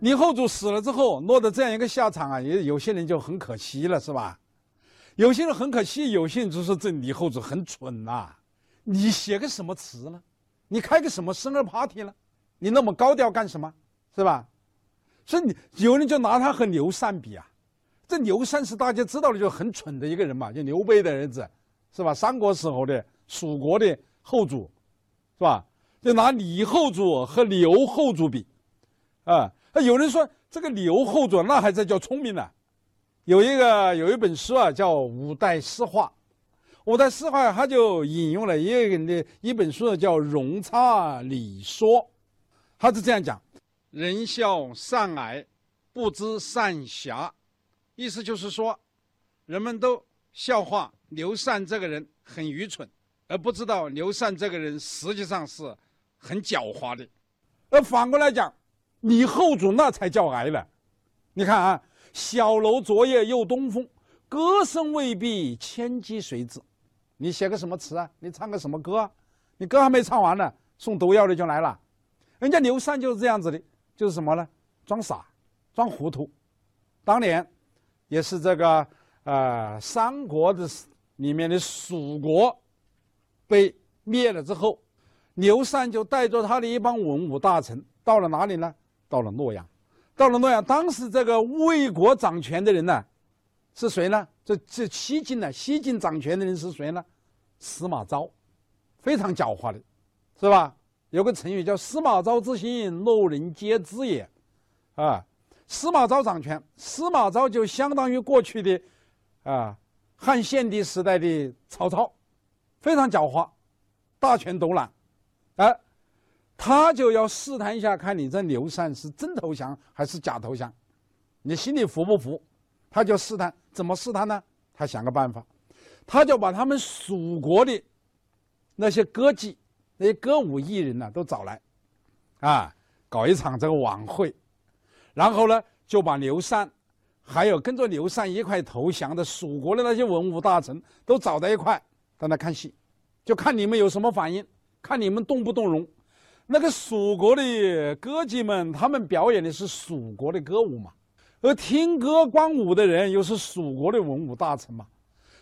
李后主死了之后，落得这样一个下场啊，也有些人就很可惜了，是吧？有些人很可惜，有些人就说这李后主很蠢呐，你写个什么词呢？你开个什么生日 party 呢？你那么高调干什么？是吧？所以你有人就拿他和刘禅比啊，这刘禅是大家知道的就很蠢的一个人嘛，就刘备的儿子，是吧？三国时候的蜀国的后主，是吧？就拿李后主和刘后主比，啊，有人说这个刘后主那还在叫聪明呢。有一个有一本书啊，叫《五代诗话》，《五代诗话》他就引用了一个人的一本书叫《容差理说》，他是这样讲：“人笑善蔼，不知善侠。”意思就是说，人们都笑话刘禅这个人很愚蠢，而不知道刘禅这个人实际上是很狡猾的。而反过来讲，李后主那才叫矮呢。你看啊。小楼昨夜又东风，歌声未毕，千机谁知？你写个什么词啊？你唱个什么歌啊？你歌还没唱完呢，送毒药的就来了。人家刘禅就是这样子的，就是什么呢？装傻，装糊涂。当年也是这个呃三国的里面的蜀国被灭了之后，刘禅就带着他的一帮文武大臣到了哪里呢？到了洛阳。到了洛阳，当时这个魏国掌权的人呢，是谁呢？这这西晋呢？西晋掌权的人是谁呢？司马昭，非常狡猾的，是吧？有个成语叫“司马昭之心，路人皆知也”，啊，司马昭掌权，司马昭就相当于过去的啊汉献帝时代的曹操，非常狡猾，大权独揽，啊。他就要试探一下，看你这刘禅是真投降还是假投降，你心里服不服？他就试探，怎么试探呢？他想个办法，他就把他们蜀国的那些歌妓、那些歌舞艺人呢都找来，啊，搞一场这个晚会，然后呢就把刘禅，还有跟着刘禅一块投降的蜀国的那些文武大臣都找在一块，在那看戏，就看你们有什么反应，看你们动不动容。那个蜀国的歌妓们，他们表演的是蜀国的歌舞嘛，而听歌观舞的人又是蜀国的文武大臣嘛，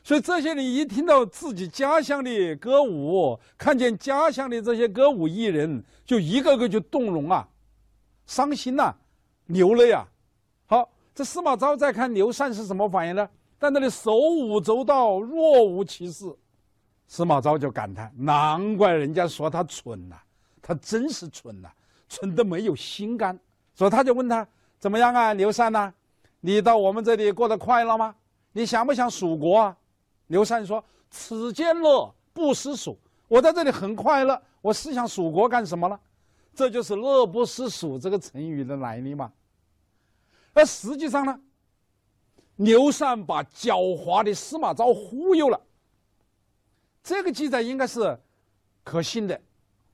所以这些人一听到自己家乡的歌舞，看见家乡的这些歌舞艺人，就一个个就动容啊，伤心呐，流泪啊。好，这司马昭再看刘禅是什么反应呢？在那里手舞足蹈，若无其事。司马昭就感叹：难怪人家说他蠢呐。他真是蠢呐，蠢得没有心肝。所以他就问他怎么样啊，刘禅呐，你到我们这里过得快乐吗？你想不想蜀国啊？刘禅说：“此间乐，不思蜀。我在这里很快乐，我思想蜀国干什么了？这就是‘乐不思蜀’这个成语的来历嘛。而实际上呢，刘禅把狡猾的司马昭忽悠了。这个记载应该是可信的。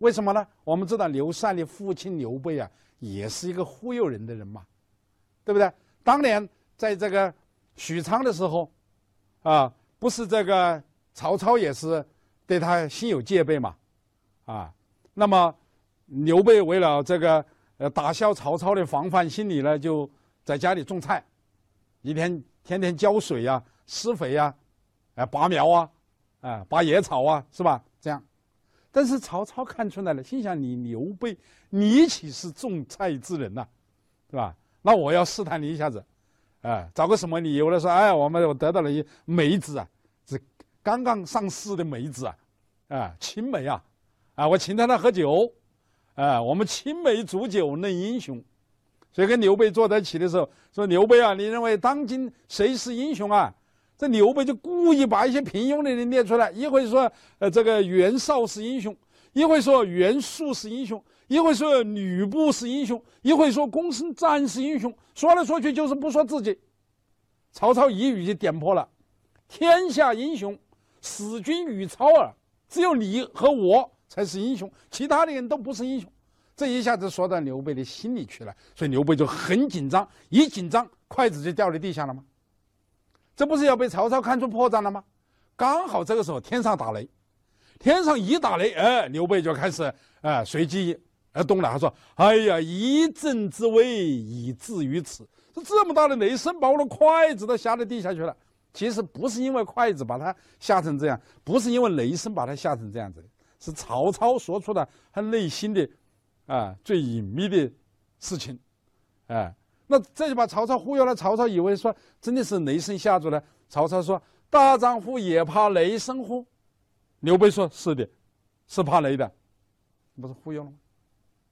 为什么呢？我们知道刘禅的父亲刘备啊，也是一个忽悠人的人嘛，对不对？当年在这个许昌的时候，啊，不是这个曹操也是对他心有戒备嘛，啊，那么刘备为了这个呃打消曹操的防范心理呢，就在家里种菜，一天天天浇水呀、施肥呀、啊拔苗啊、啊拔野草啊，是吧？这样。但是曹操看出来了，心想：你刘备，你岂是种菜之人呐，是吧？那我要试探你一下子，哎，找个什么理由来？说，哎，我们我得到了一梅子啊，是刚刚上市的梅子啊，啊，青梅啊，啊，我请他来喝酒，啊，我们青梅煮酒论英雄，所以跟刘备坐在一起的时候，说刘备啊，你认为当今谁是英雄啊？这刘备就故意把一些平庸的人列出来，一会说呃这个袁绍是英雄，一会说袁术是英雄，一会说吕布是英雄，一会说公孙瓒是英雄，说来说去就是不说自己。曹操一语就点破了：天下英雄，使君与操耳，只有你和我才是英雄，其他的人都不是英雄。这一下子说到刘备的心里去了，所以刘备就很紧张，一紧张筷子就掉在地下了吗？这不是要被曹操看出破绽了吗？刚好这个时候天上打雷，天上一打雷，哎，刘备就开始，哎，随机而动了他说：“哎呀，一阵之威以至于此，这这么大的雷声，把我的筷子都吓得地下去了。其实不是因为筷子把他吓成这样，不是因为雷声把他吓成这样子，是曹操说出了他内心的啊最隐秘的事情，哎，那这就把曹操忽悠了。曹操以为说真的是雷声吓住了。曹操说：‘大丈夫也怕雷声乎？’刘备说：‘是的，是怕雷的。’不是忽悠了吗？”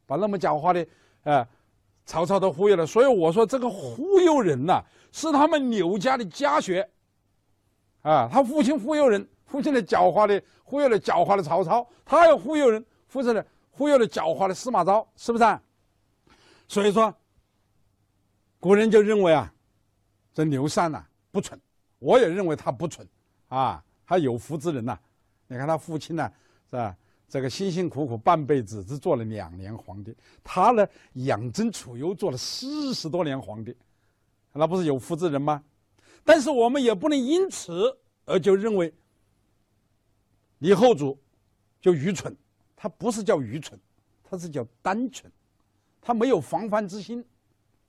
把那么狡猾的，呃，曹操都忽悠了，所以我说这个忽悠人呐，是他们刘家的家学，啊，他父亲忽悠人，父亲的狡猾的忽悠了狡猾的曹操，他要忽悠人，父亲的忽悠了狡猾的司马昭，是不是？啊？所以说，古人就认为啊，这刘禅呐不蠢，我也认为他不蠢，啊，他有福之人呐，你看他父亲呢，是吧？这个辛辛苦苦半辈子只做了两年皇帝，他呢养尊处优做了四十多年皇帝，那不是有福之人吗？但是我们也不能因此而就认为李后主就愚蠢，他不是叫愚蠢，他是叫单纯，他没有防范之心，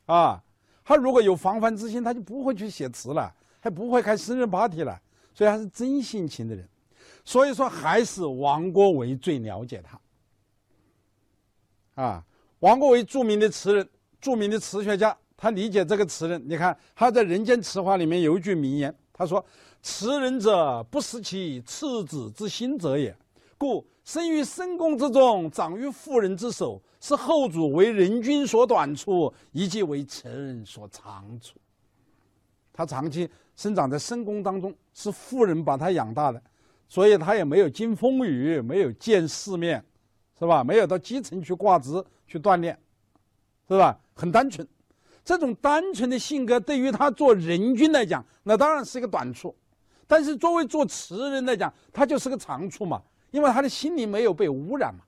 啊，他如果有防范之心，他就不会去写词了，还不会开生日 party 了，所以他是真性情的人。所以说，还是王国维最了解他。啊，王国维著名的词人，著名的词学家，他理解这个词人。你看他在《人间词话》里面有一句名言，他说：“词人者，不失其赤子之心者也。故生于深宫之中，长于妇人之手，是后主为人君所短处，以及为词人所长处。他长期生长在深宫当中，是富人把他养大的。”所以他也没有经风雨，没有见世面，是吧？没有到基层去挂职去锻炼，是吧？很单纯，这种单纯的性格对于他做人君来讲，那当然是一个短处；但是作为做词人来讲，他就是个长处嘛，因为他的心灵没有被污染嘛，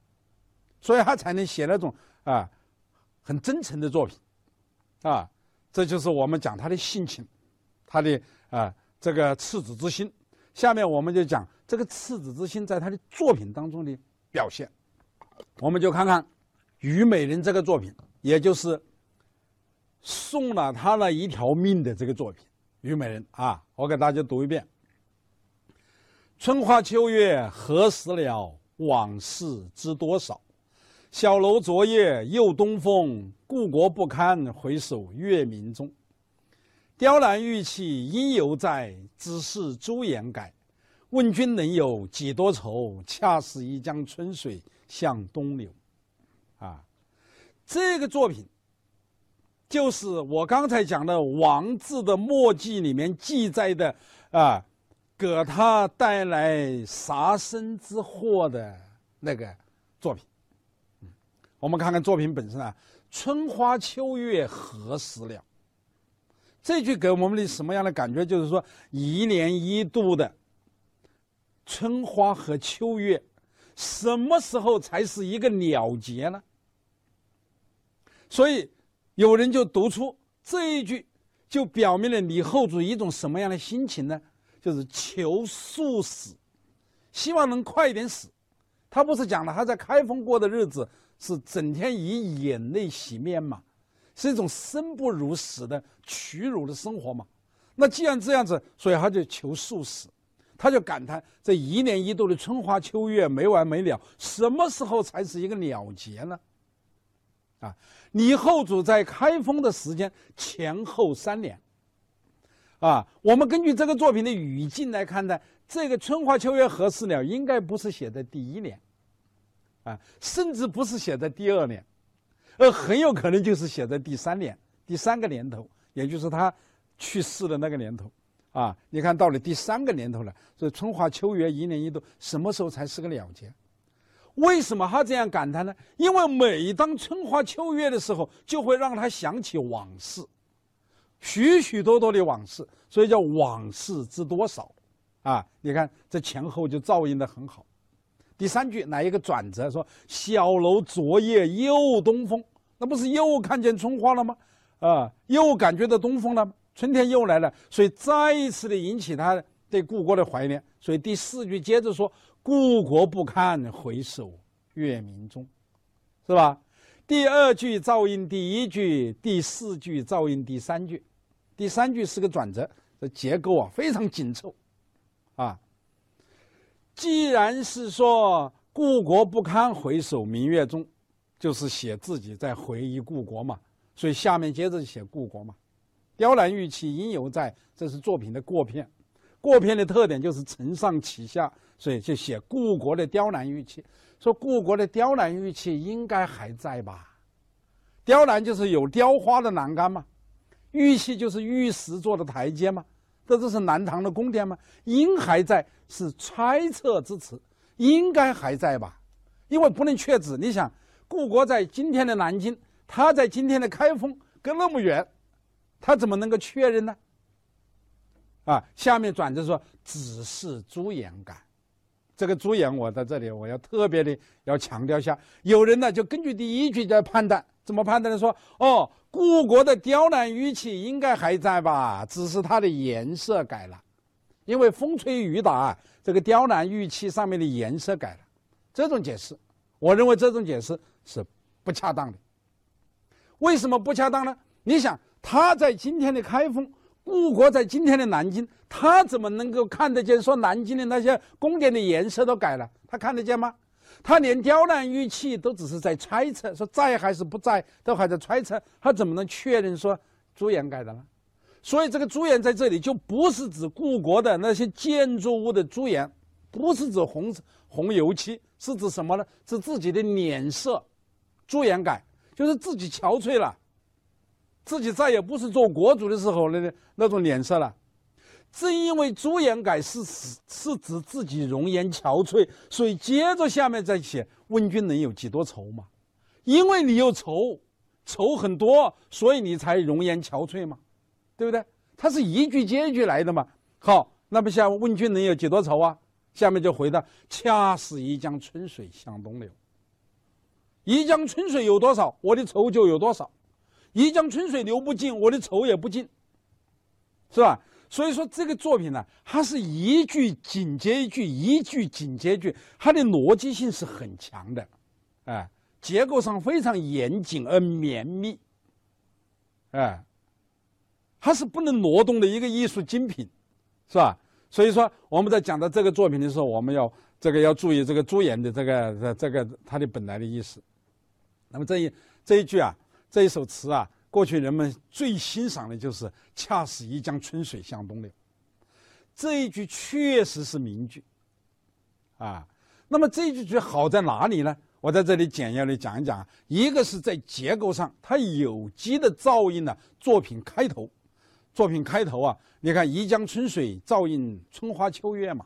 所以他才能写那种啊很真诚的作品，啊，这就是我们讲他的性情，他的啊这个赤子之心。下面我们就讲这个赤子之心在他的作品当中的表现，我们就看看《虞美人》这个作品，也就是送了他那一条命的这个作品《虞美人》啊，我给大家读一遍：“春花秋月何时了？往事知多少？小楼昨夜又东风，故国不堪回首月明中。”雕栏玉砌应犹在，只是朱颜改。问君能有几多愁？恰似一江春水向东流。啊，这个作品就是我刚才讲的王字的墨迹里面记载的啊，给他带来杀身之祸的那个作品。我们看看作品本身啊，“春花秋月何时了？”这句给我们的什么样的感觉？就是说，一年一度的春花和秋月，什么时候才是一个了结呢？所以，有人就读出这一句，就表明了李后主一种什么样的心情呢？就是求速死，希望能快一点死。他不是讲了他在开封过的日子是整天以眼泪洗面嘛？是一种生不如死的屈辱的生活嘛？那既然这样子，所以他就求速死，他就感叹这一年一度的春花秋月没完没了，什么时候才是一个了结呢？啊，李后主在开封的时间前后三年，啊，我们根据这个作品的语境来看呢，这个春花秋月何时了，应该不是写在第一年，啊，甚至不是写在第二年。而很有可能就是写在第三年，第三个年头，也就是他去世的那个年头，啊，你看到了第三个年头了，所以春花秋月一年一度，什么时候才是个了结？为什么他这样感叹呢？因为每当春花秋月的时候，就会让他想起往事，许许多多的往事，所以叫往事知多少，啊，你看这前后就照应的很好。第三句来一个转折，说小楼昨夜又东风，那不是又看见春花了吗？啊，又感觉到东风了，春天又来了，所以再一次的引起他对故国的怀念。所以第四句接着说，故国不堪回首月明中，是吧？第二句照应第一句，第四句照应第三句，第三句是个转折，这结构啊非常紧凑，啊。既然是说故国不堪回首明月中，就是写自己在回忆故国嘛，所以下面接着写故国嘛。雕栏玉砌应犹在，这是作品的过片。过片的特点就是承上启下，所以就写故国的雕栏玉砌。说故国的雕栏玉砌应该还在吧？雕栏就是有雕花的栏杆嘛，玉砌就是玉石做的台阶嘛。这都是南唐的宫殿吗？应还在是猜测之词，应该还在吧？因为不能确指。你想，故国在今天的南京，他在今天的开封，隔那么远，他怎么能够确认呢？啊，下面转着说，只是朱颜改。这个朱颜，我在这里我要特别的要强调一下。有人呢就根据第一句在判断，怎么判断的？说哦。故国的雕栏玉砌应该还在吧，只是它的颜色改了，因为风吹雨打，这个雕栏玉砌上面的颜色改了。这种解释，我认为这种解释是不恰当的。为什么不恰当呢？你想，他在今天的开封，故国在今天的南京，他怎么能够看得见说南京的那些宫殿的颜色都改了？他看得见吗？他连雕栏玉砌都只是在猜测，说在还是不在，都还在猜测，他怎么能确认说朱颜改的呢？所以这个朱颜在这里就不是指故国的那些建筑物的朱颜，不是指红红油漆，是指什么呢？是自己的脸色，朱颜改就是自己憔悴了，自己再也不是做国主的时候那那种脸色了。正因为朱颜改是指是指自己容颜憔悴，所以接着下面再写问君能有几多愁嘛？因为你有愁，愁很多，所以你才容颜憔悴嘛，对不对？它是一句接一句来的嘛。好，那么下问君能有几多愁啊？下面就回答：恰似一江春水向东流。一江春水有多少，我的愁就有多少；一江春水流不尽，我的愁也不尽，是吧？所以说这个作品呢，它是一句紧接一句，一句紧接一句，它的逻辑性是很强的，哎，结构上非常严谨而绵密，哎，它是不能挪动的一个艺术精品，是吧？所以说我们在讲到这个作品的时候，我们要这个要注意这个朱颜的这个这个它的本来的意思。那么这一这一句啊，这一首词啊。过去人们最欣赏的就是“恰似一江春水向东流”，这一句确实是名句，啊，那么这一句好在哪里呢？我在这里简要的讲一讲。一个是在结构上，它有机的照应了作品开头。作品开头啊，你看“一江春水照应春花秋月”嘛，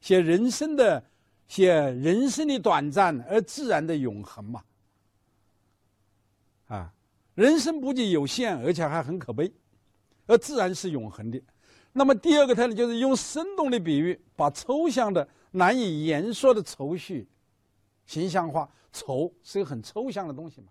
写人生的，写人生的短暂而自然的永恒嘛，啊。人生不仅有限，而且还很可悲，而自然是永恒的。那么第二个特点就是用生动的比喻，把抽象的、难以言说的愁绪形象化。愁是一个很抽象的东西嘛。